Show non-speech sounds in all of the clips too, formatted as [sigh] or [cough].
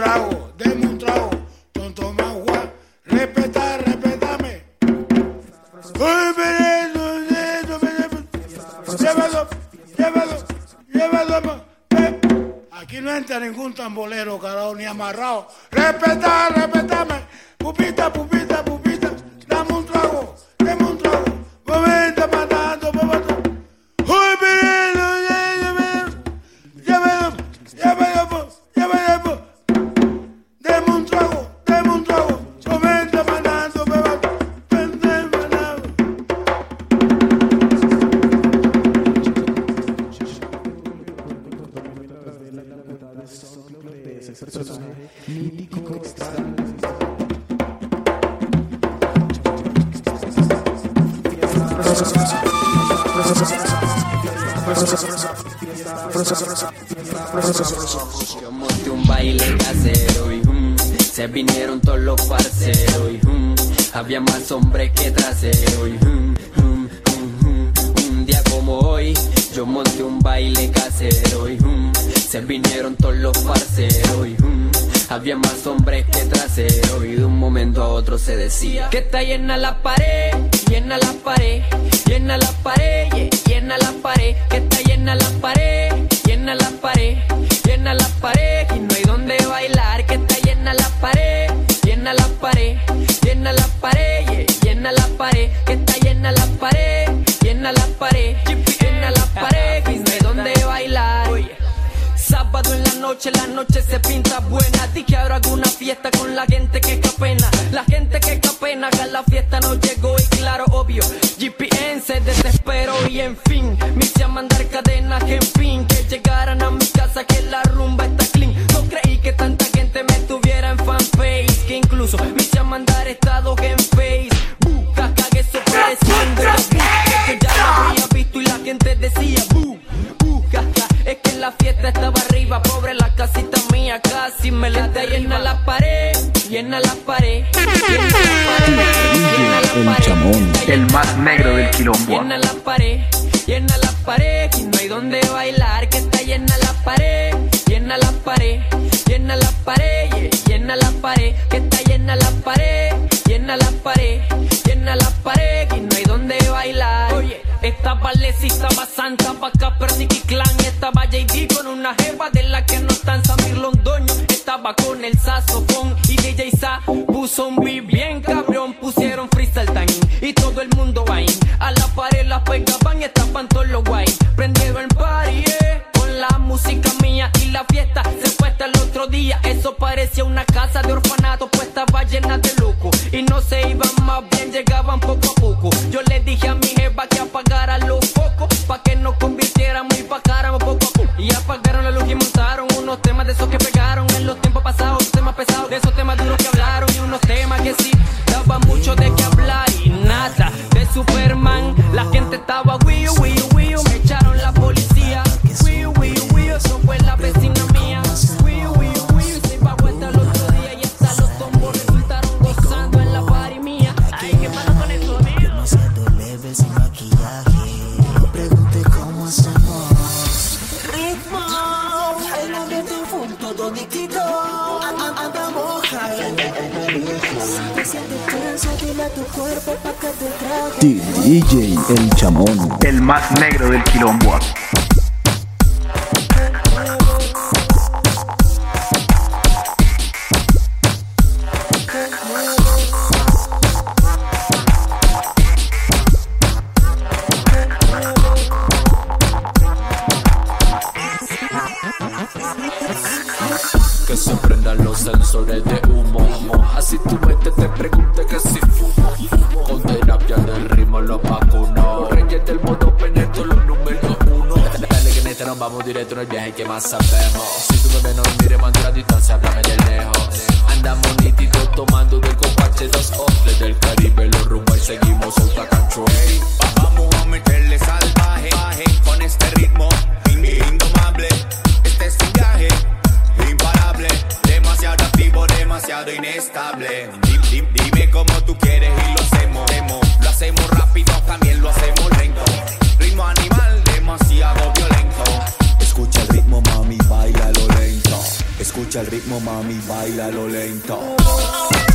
Trago, deme un trago, tonto magua, respeta, respetame. Llévalo, llévalo, llévalo. eh. Aquí no entra ningún tambolero, carajo, ni amarrado. Respeta, respetame. Pupita, pupita, pupita, dame un trago, Yo monté un baile casero y se vinieron todos los parceros y hum, había más hombres que trasero y un día como hoy yo monté un baile casero y se vinieron todos los parceros había más hombres que trasero y de un momento a otro se decía que está llena la pared, llena la pared, llena la pared, llena la pared, que está llena la pared, llena la pared, llena la pared y no hay donde bailar, que está llena la pared, llena la pared, llena la pared, llena la pared, que está llena la pared, llena la pared, llena la pared En la noche, la noche se pinta buena. Di que habrá alguna fiesta con la gente que capena. La gente que capena, que la fiesta no llegó. Y claro, obvio, GPN se desesperó. Y en fin, me hice a cadenas. Que en fin, que llegaran a mi casa, que la rumba está el más negro del quilombo. llena la pared, llena la pared, y no hay donde bailar, que está llena la pared, llena la pared, llena la pared, llena la pared, que está llena la pared, llena la pared, llena la pared, y no hay donde bailar. Oye, estaba Leslie, estaba Santa, pa' acá Pernick Clan, estaba JD con una jeva de la negro del quilombo. Ritmo, mami, baila lo lento.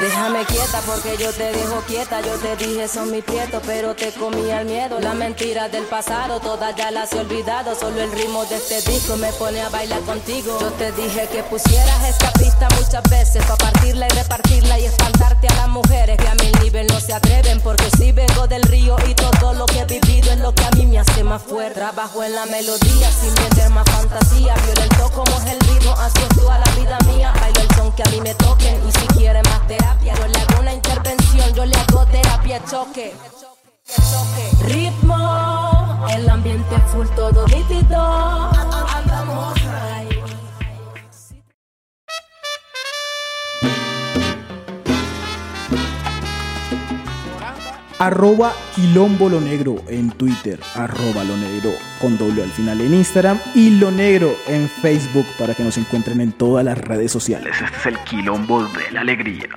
Déjame, quieta porque yo te dejo quieta. Yo te dije son mis prietos, pero te comía el miedo. La mentira del pasado, todas ya las he olvidado. Solo el ritmo de este disco me pone a bailar contigo. Yo te dije que pusieras esta pista muchas veces para partirla y repartirla y a las mujeres que a mi nivel no se atreven. Porque si vengo del río y todo lo que he vivido es lo que a mí me hace más fuerte. Trabajo en la melodía sin vender más fantasía. Violento como es el ritmo, así es toda la vida mía. Bailo el son que a mí me toquen y si quiere más terapia, yo le hago una intervención, yo le hago terapia choque. Ritmo, el ambiente full todo nítido. Andamos high. Arroba quilombo lo negro en Twitter, arroba lo negro con doble al final en Instagram y lo negro en Facebook para que nos encuentren en todas las redes sociales. Este es el quilombo de la alegría.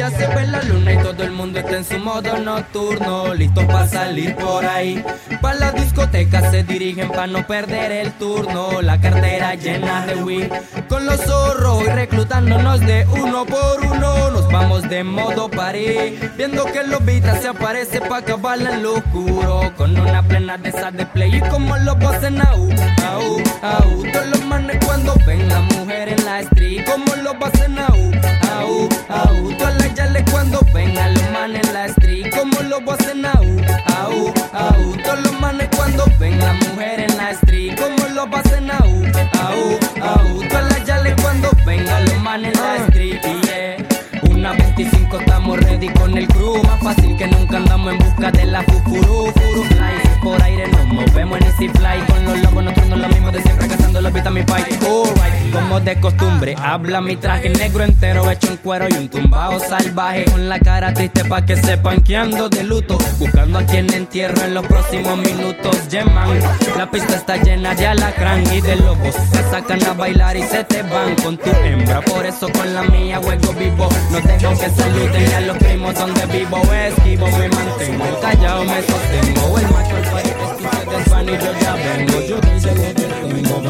Ya se ve la luna y todo el mundo está en su modo nocturno, listo para salir por ahí. Pa' la discoteca se dirigen para no perder el turno, la cartera llena de weed. Con los zorros y reclutándonos de uno por uno, nos vamos de modo party. Viendo que los beats se aparece pa' acabar en lo oscuro. Con una plena de esas de play y como los en au, au, au. Todos los manes cuando ven la mujer en la street, como los en au, au, au. Todos los manes cuando ven la mujer en la street, como los en au, au, au. Todas las yales cuando ven los manes en la street, yeah. Una 25 estamos ready con el crew Más fácil que nunca andamos en busca de la fufuru Furu fly, por aire nos movemos en Easy Fly Con los lobos nosotros lo mismo de siempre beats mi pai como de costumbre Habla mi traje negro entero hecho en cuero Y un tumbao salvaje. Con la cara triste Pa' que sepan que ando de luto. Buscando a quien entierro en los próximos minutos Yeman, la pista está llena de alacrán y de lobos. Se sacan a bailar y se te van con tu hembra. Por eso con la mía juego vivo. No dejo que saluden a los primos donde vivo. Esquivo me mantengo callado me sostengo. El macho al país yo ya vengo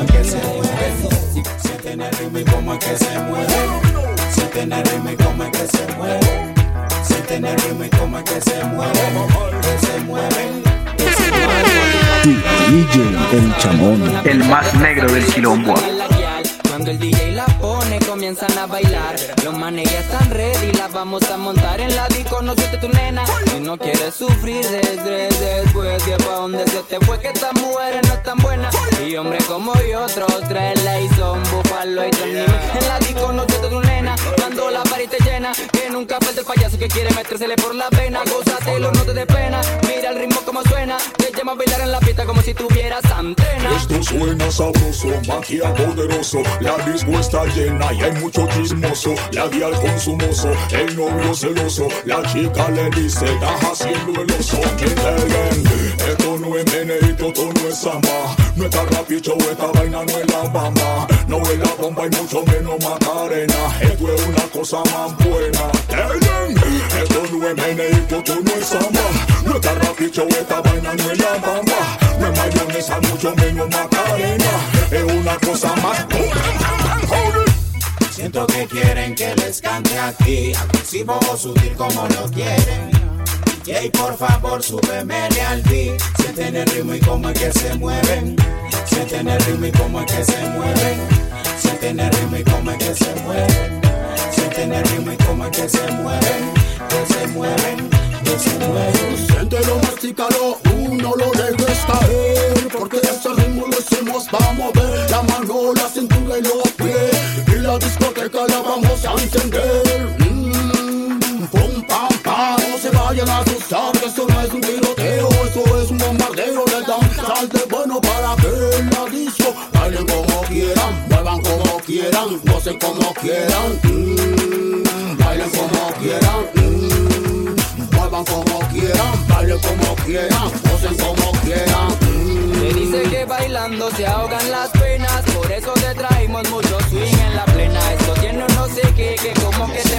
que se mueve. Si tiene ritmo y como es que se mueve. Si tiene ritmo y como es que se mueve. Si tiene ritmo y como es que se mueve. Que se mueven DJ El Chamón, el más negro del quilombo. Cuando el DJ la pone comienzan a bailar. Los manes ya están ready, la vamos a montar en la disco. No siente tu nena Si no quieres sufrir desde después. Que pa' donde se te fue que estas mujeres no están buenas Y hombres como yo, otros tres ley son En la disco no siente tu nena Cuando la party te llena Que nunca falta el payaso que quiere metérsele por la vena Gózatelo, no te dé pena Mira el ritmo como suena Te llama a bailar en la pista como si tuvieras antena Esto suena sabroso, magia poderoso. La disco está llena y hay mucho chismoso. La guía al consumoso, el novio celoso. La chica le dice, estás haciendo el oso. Entienden, esto no es meneito, esto no es samba. No está rapicho, esta vaina no es la bamba. No es la bomba y mucho menos macarena. Esto es una cosa más buena. Esto no es meneito, esto no es samba. No está rapicho, esta vaina no es la bamba. No es mayonesa, mucho menos macarena. Es una cosa más Siento que quieren que les cante aquí, agresivo o sutil como lo quieren. Jay, por favor, súbeme al beat. Sienten el ritmo y cómo es que se mueven. Sienten el ritmo y cómo es que se mueven. Sienten el ritmo y cómo es que se mueven. Sienten el ritmo y cómo es que se mueven. Que se mueven. Que se mueven. Siéntelo, mastícalo, uno lo dejes caer. Porque ese ritmo lo hicimos para mover la mano, la cintura y los pies. Y la discoteca la vamos a encender. Sabes que esto no es un tiroteo, esto es un bombardeo. Le dan salte bueno para que la disco bailen como quieran, muevan como quieran, gocen como quieran. Mm, bailen como quieran, mm, muevan como quieran, bailen como quieran, gocen como quieran. Mm. Se dice que bailando se ahogan las penas, por eso te traemos mucho swing en la plena. Esto tiene un no sé qué, que como que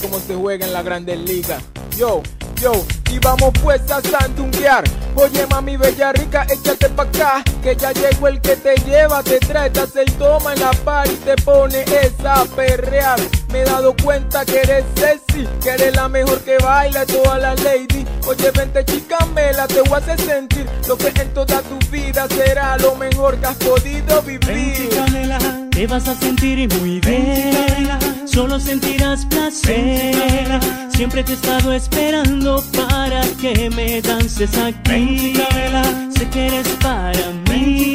cómo se juega en la Grandes Ligas. Yo, yo, y vamos pues a sandunguear. Oye mami bella rica, échate pa' acá, que ya llegó el que te lleva, te trae, te el toma en la par y te pone esa. Me he dado cuenta que eres sexy, que eres la mejor que baila toda la lady. Oye, vente chicamela, te voy a hacer sentir lo que en toda tu vida será lo mejor que has podido vivir. te vas a sentir muy bien. Solo sentirás placer. Siempre te he estado esperando para que me dances aquí. Sé que eres para mí.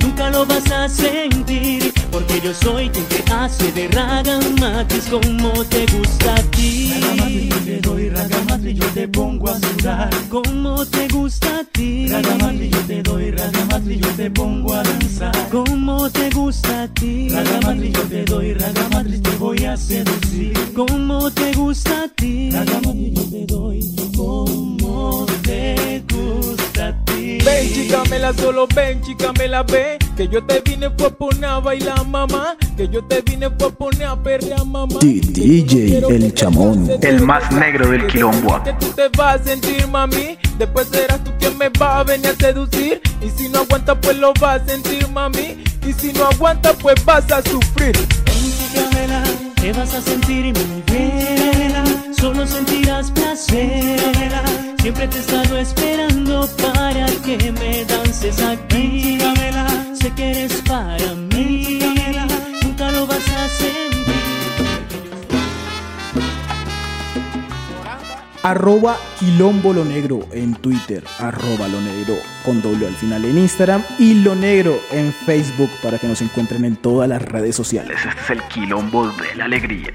Nunca lo vas a sentir. Porque yo soy quien te hace de ragamatis como te gusta a ti. Ragamatri yo te doy, ragamatri yo te pongo a sudar. Como te gusta a ti. Ragamatri yo te doy, ragamatri yo te pongo a danzar. Como te gusta a ti. Ragamatri yo te doy, ragamatri te voy a seducir. Como te gusta a ti. Ragamatri yo te doy, como te gusta a ti. Ven, chicamela, solo ven, chicamela, ven. Que yo te vine fue a poner a bailar, mamá. Que yo te vine fue a poner a perrear, mamá. DJ El Chamón, el más negro del quilombo. Que tú te vas a sentir, mami. Después serás tú quien me va a venir a seducir. Y si no aguantas, pues lo vas a sentir, mami. Y si no aguantas, pues vas a sufrir. Chicamela, te vas a sentir bien. Solo sentirás placer. Siempre te he estado esperando para que me dances aquí. Sé que eres para mí. Nunca lo vas a sentir. Arroba Quilombo Lo Negro en Twitter, arroba Lo Negro con doble al final en Instagram y Lo Negro en Facebook para que nos encuentren en todas las redes sociales. Este es el Quilombo de la Alegría.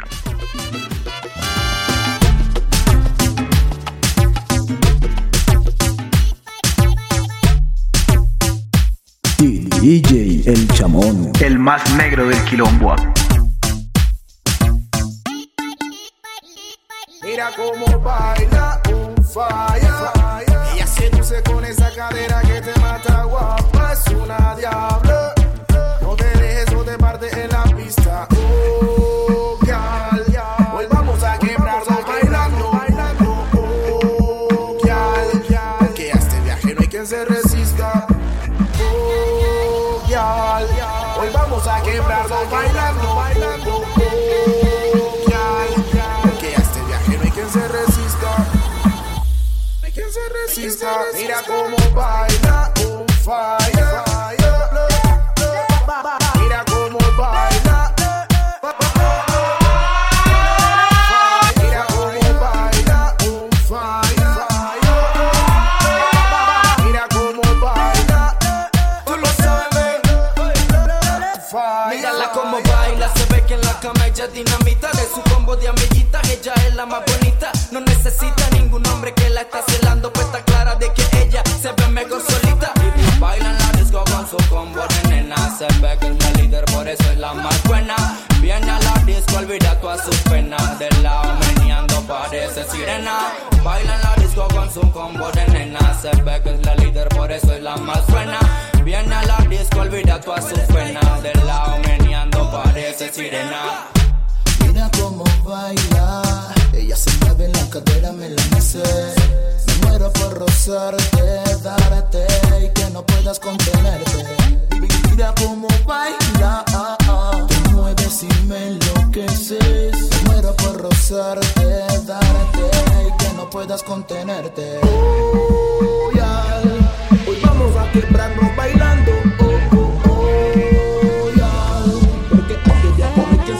DJ El Chamón, el más negro del quilombo. Mira cómo baila un falla. Ella seduce con esa cadera que te mata guapa. Es una diabla. No te dejes o te parte en la pista. Bailando. bailando. Oh, Que a este viaje no hay quien se resista. No hay quien se resista. Mira cómo baila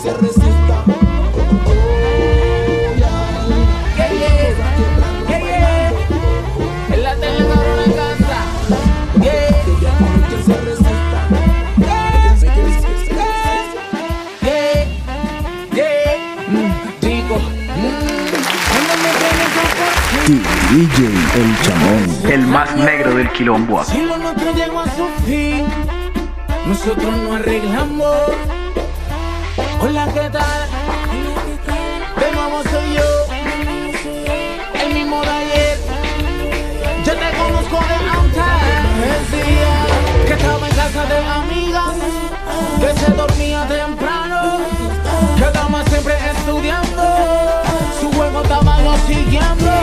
se resista. En la tele en casa. DJ El Chamón, el más negro del quilombo. Si lo nuestro llegó a su fin, nosotros no arreglamos. Hola, ¿qué tal? De nuevo soy yo, el mismo de ayer. Yo te conozco de antes. Decía que estaba en casa de amigas, que se dormía temprano, que estaba siempre estudiando, su juego estaba yo siguiendo.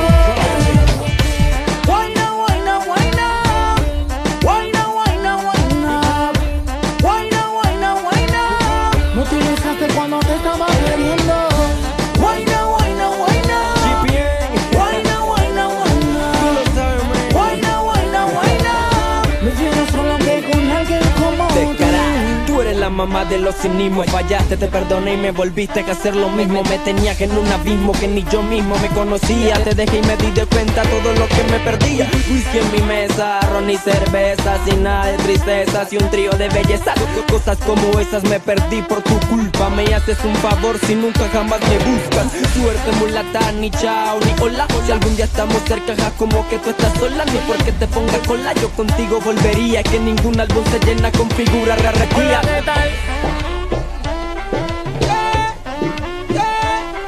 Mamá de los cinismos. Fallaste, te perdoné y me volviste a hacer lo mismo. Me tenía que en un abismo que ni yo mismo me conocía. Te dejé y me di de cuenta todo lo que me perdía. Whisky en mi mesa, ron y cerveza, sin nada de tristezas y un trío de belleza. Cosas como esas me perdí por tu culpa. Me haces un favor si nunca jamás me buscas. Suerte mulata, ni chao, ni hola. Si algún día estamos cerca, ja, como que tú estás sola. Ni porque te ponga cola, yo contigo volvería. Que ningún álbum se llena con figura rarraquía.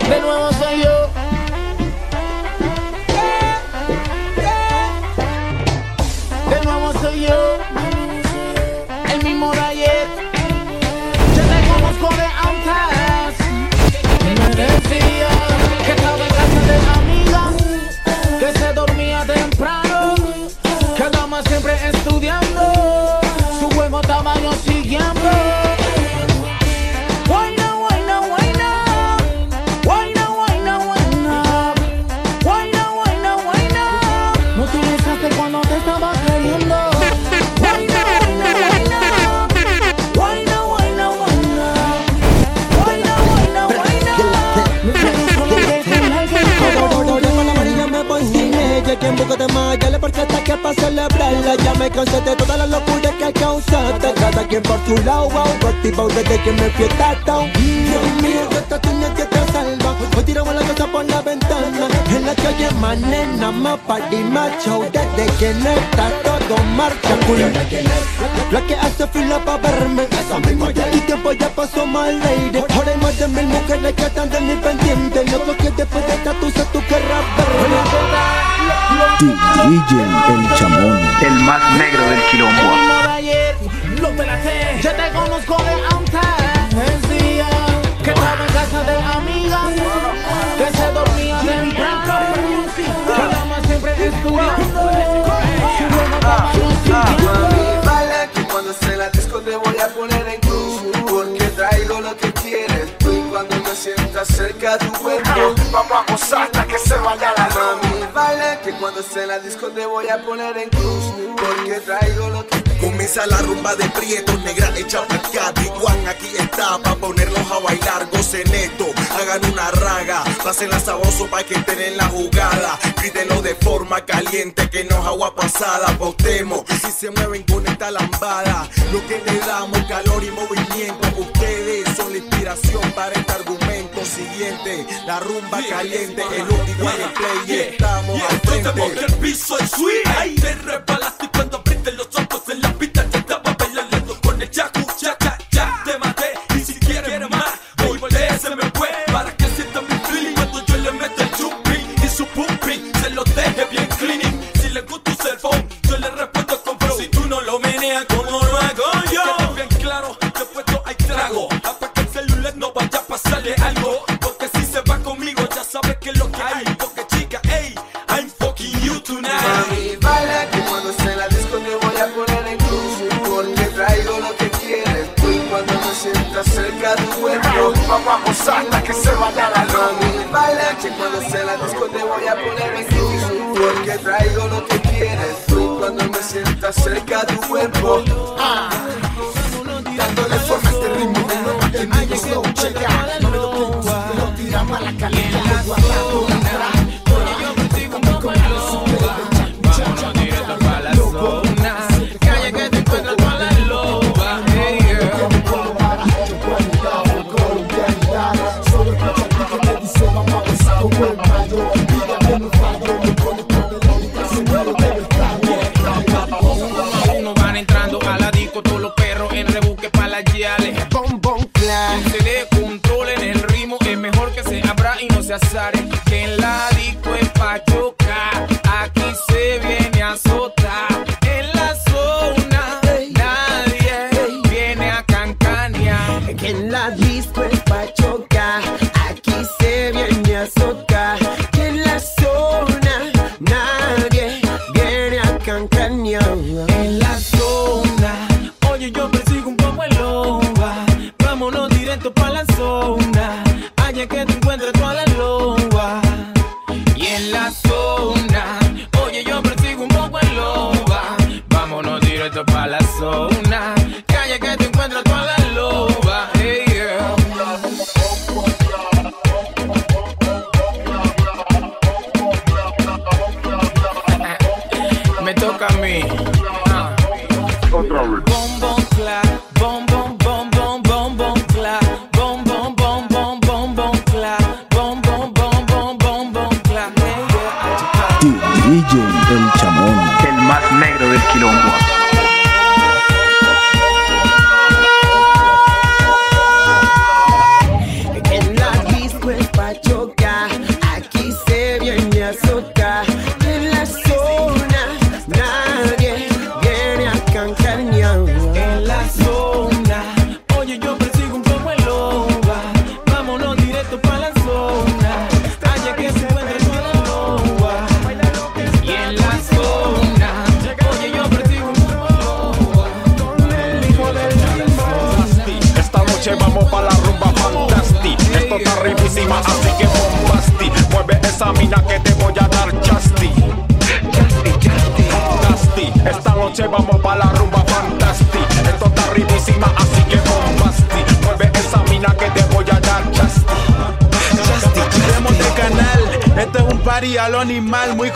De nuevo para celebrarla. Ya me cansé de todas las locuras que causaste Cada quien por su lado, wow Activado desde que me down Dios mío, Hoy tiramos la casa por la ventana. En la calle más nena, más party, show Desde que no está todo marcha La que hace fila pa' verme. Y tiempo ya pasó mal lady Ahora hay más de mil mujeres que están de mi pendiente. Loco que después de esta tú tú querrás verme Tu DJ, el chamón. El más negro del quilombo. Yo te conozco de antes. Casa de amiga. Que se dormía temprano. Que andaba siempre estudiando. Buena estaba yo siguiendo. Baila que cuando esté en la disco te voy a poner en cruz Porque traigo lo que quieres tú y cuando me sientas cerca de tu cuerpo Vamos a gozar hasta que se vaya la Mami, que cuando esté en la disco te voy a poner en cruz Porque traigo lo que Comienza la rumba de Prieto, negra hecha pacata Juan aquí está pa' ponerlos a bailar Gocen esto, hagan una raga Pasen la saboso pa' que estén en la jugada Grítenlo de forma caliente que no es agua pasada Votemos, y si se mueven con esta lambada Lo que le damos calor y movimiento Ustedes son la inspiración para este argumento siguiente La rumba caliente, el único estamos al frente que el piso es sweet Side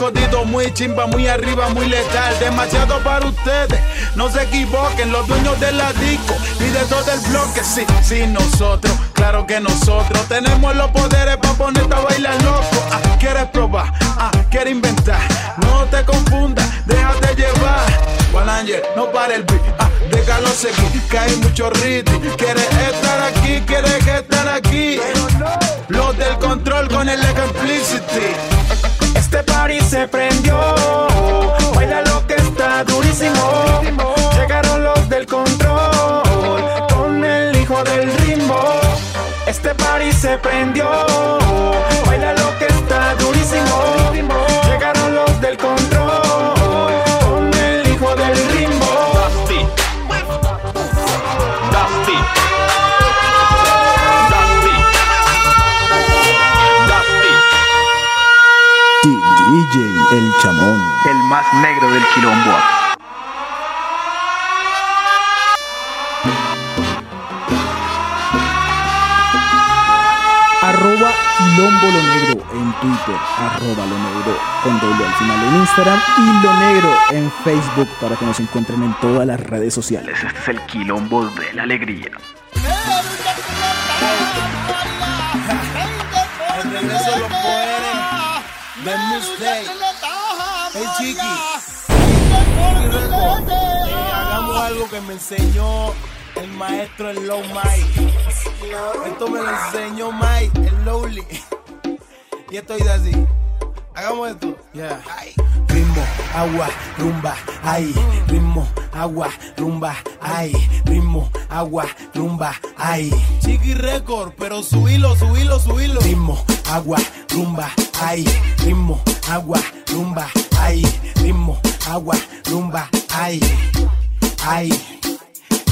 animal. Muy chimba, muy arriba, muy letal. Demasiado para ustedes. No se equivoquen, los dueños de la disco y de todo el bloque. Sí, sí, nosotros, claro que nosotros tenemos los poderes para ponerte a bailar loco. Ah, quieres probar, ah, quieres inventar. No te confundas, déjate llevar. Juan no para el beat, ah, déjalo seguir. Que hay mucho ritmo. Quieres estar aquí, quieres estar aquí. Los del control con el explicity. Este party se prendió, baila lo que está durísimo. Llegaron los del control con el hijo del ritmo. Este party se prendió, El Chamón. El más negro del quilombo. Arroba Quilombo Lo Negro en Twitter, arroba Lo Negro con doble al final en Instagram y Lo Negro en Facebook para que nos encuentren en todas las redes sociales. Este es el Quilombo de la Alegría. El regreso de los poderes de Mistake. Hey Chiqui. Hagamos algo que me enseñó el maestro el Low Mike. Esto me lo enseñó Mike, el Lowly. [laughs] Y esto dice así. Hagamos esto. Yeah. Ritmo, agua, rumba, ay. Ritmo, agua, rumba, ay. Ritmo, agua, rumba, ay. Chiqui Record, pero subilo, subilo, subilo. Ritmo, agua, rumba, ay. Ritmo, agua, rumba, ay. Ritmo, agua, rumba, ay. Ay,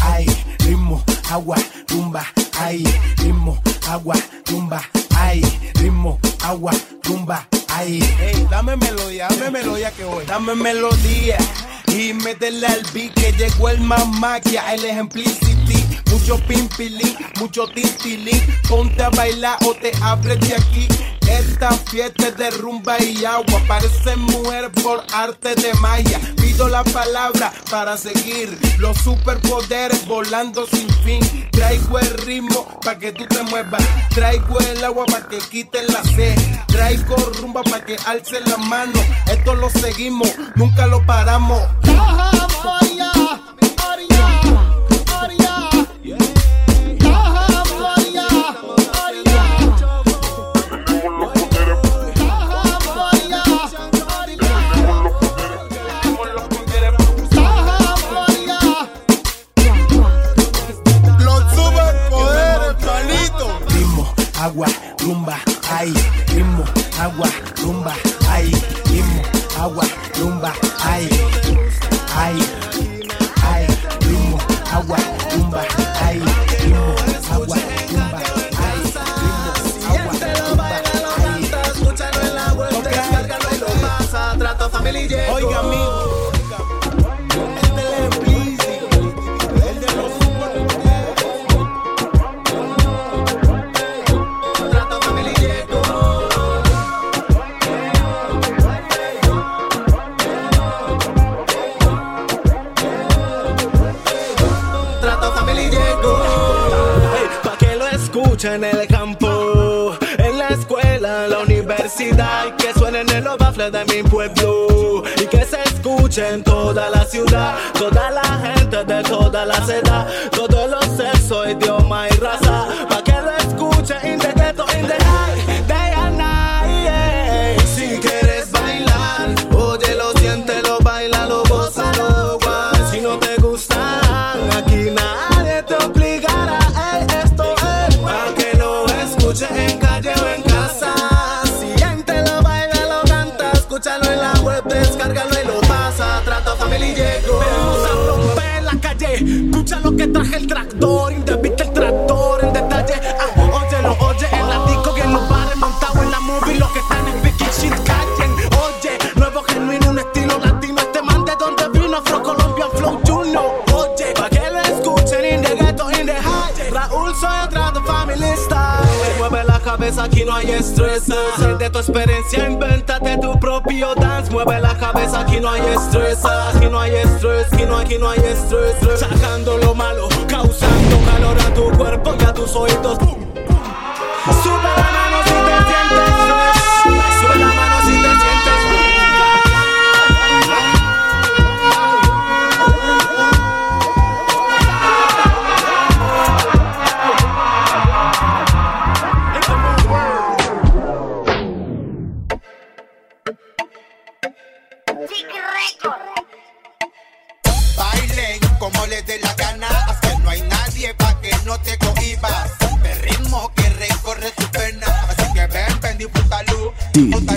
ay. Ritmo, agua, rumba, ay. Ritmo, agua, rumba, ay. Ritmo, agua, rumba, ay. Ey, dame melodía, dame melodía que voy. Dame melodía. Y métele al beat que llegó el más magia, el ejemplicity. Mucho pimpilín, mucho tintilín. Ponte a bailar o te abres de aquí. Esta fiesta es de rumba y agua. Parece mujer por arte de magia. Pido la palabra para seguir los superpoderes volando sin fin. Traigo el ritmo para que tú te muevas. Traigo el agua para que quiten la sed. Traigo rumba para que alce la mano. Esto lo seguimos, nunca lo paramos. Los agua, rumba, ay. Ritmo, agua, rumba, ay. Ritmo, agua, rumba, de mi pueblo y que se escuche en toda la ciudad, toda la gente de toda la ciudad, todos los sexos, idiomas y razas. el tractor independiente. aquí no hay estrés. Sé de tu experiencia, invéntate tu propio dance. Mueve la cabeza, aquí no hay estrés. Aquí no hay estrés, aquí no, aquí no hay estrés. Sacando lo malo, causando calor a tu cuerpo y a tus oídos. ¡Pum!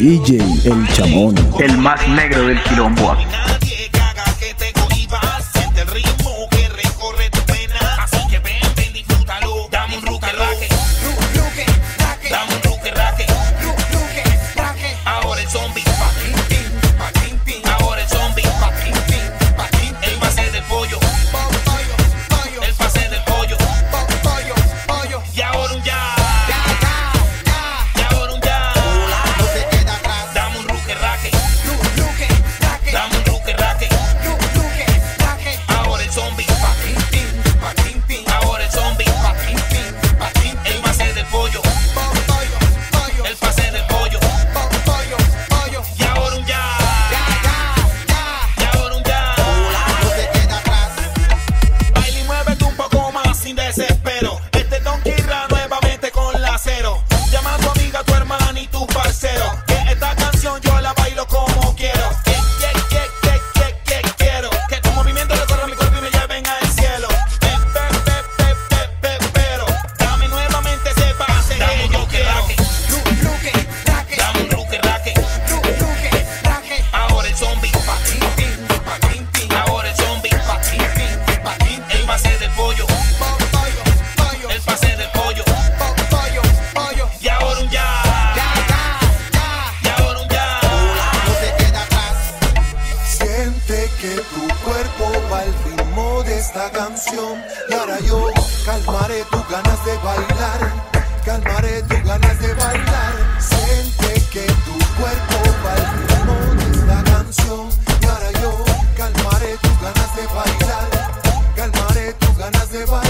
DJ El Chamón, el más negro del quilombo. esta canción y ahora yo calmaré tus ganas de bailar, calmaré tus ganas de bailar. Siente que tu cuerpo va al ritmo de esta canción y ahora yo calmaré tus ganas de bailar, calmaré tus ganas de bailar.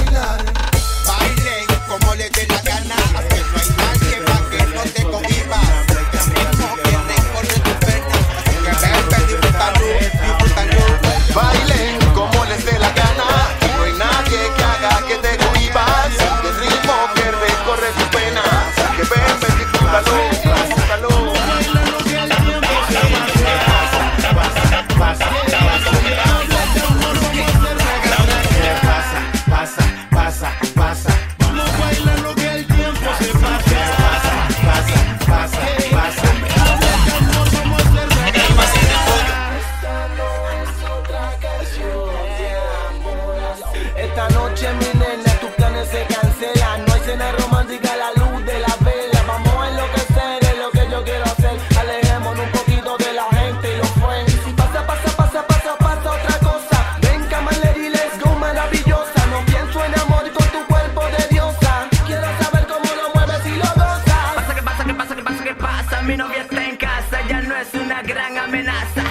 amenaza.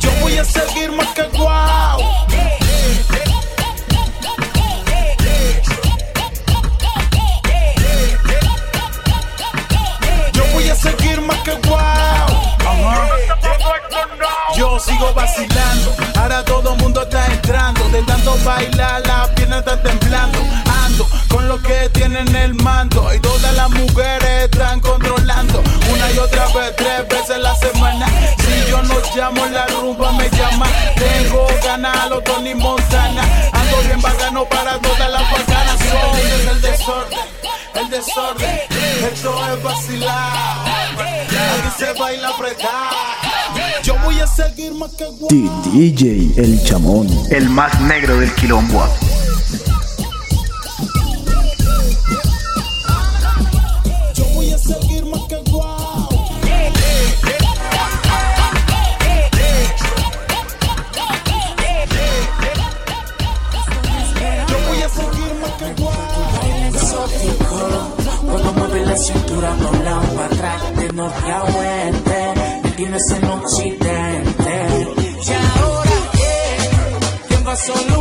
Yo voy a seguir más que wow. Yo voy a seguir más que wow. Yo sigo vacilando, ahora todo el mundo está entrando, de tanto bailar las piernas están temblando con lo que tienen el mando. Y todas las mujeres están controlando. Una y otra vez, tres veces la semana. Si yo no llamo, la rumba me llama. Tengo ganas a los Tony Montana. Ando bien bacano para todas las bacanas. Son es el desorden, el desorden. Esto es vacilar. Aquí se baila apretar. Yo voy a seguir más que DJ El Chamón, el más negro del quilombo. la cintura doblado para atrás, de norte a oeste, me tienes en occidente. Y ahora, eh, ¿quién va solo?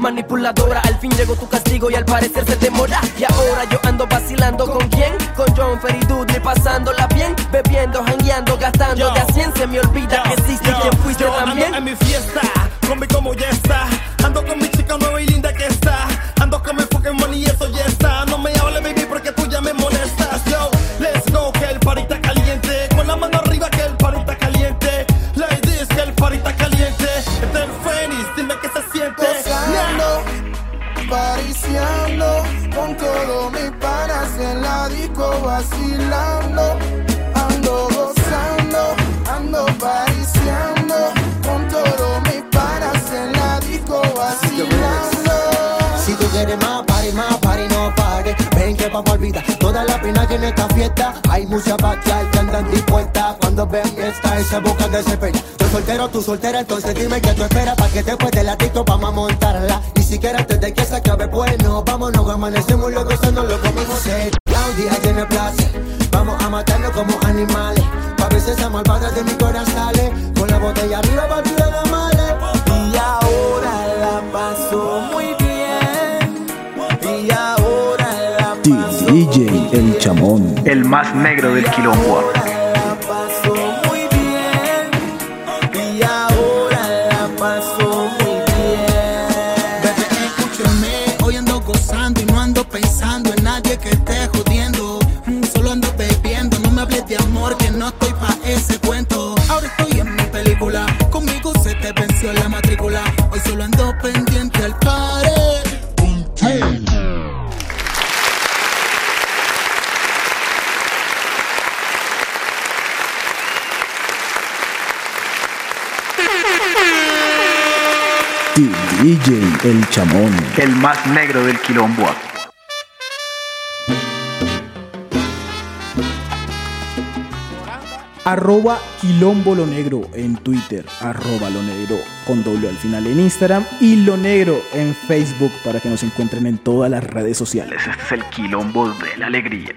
manipuladora. Al fin llegó tu castigo y al parecer se demora. Y ahora yo ando vacilando con quién? Con John Ferry Dudley, pasándola bien, bebiendo, jangueando, gastando. Yo, de a se me olvida que existe yo, quien fuiste también. Muchas batallas que andan dispuestas cuando ven esta esa boca de ese peña. Yo soltero, tú soltera, entonces dime que tú esperas para que después del latito vamos a montarla. Y si quieres antes de que se acabe, bueno, vámonos, amanecemos locos, no lo comemos serio. Claudia tiene placer, vamos a matarnos como animales. Pa' veces esa malvada de mi corazón sale, con la botella arriba para de la males. Y ahora la paso muy bien. Y ahora la DJ El Chamón. El más negro del quilombo. El Chamón. El más negro del quilombo. Arroba Quilombo Lo Negro en Twitter, arroba Lo Negro con doble al final en Instagram y Lo Negro en Facebook para que nos encuentren en todas las redes sociales. Este es el Quilombo de la Alegría.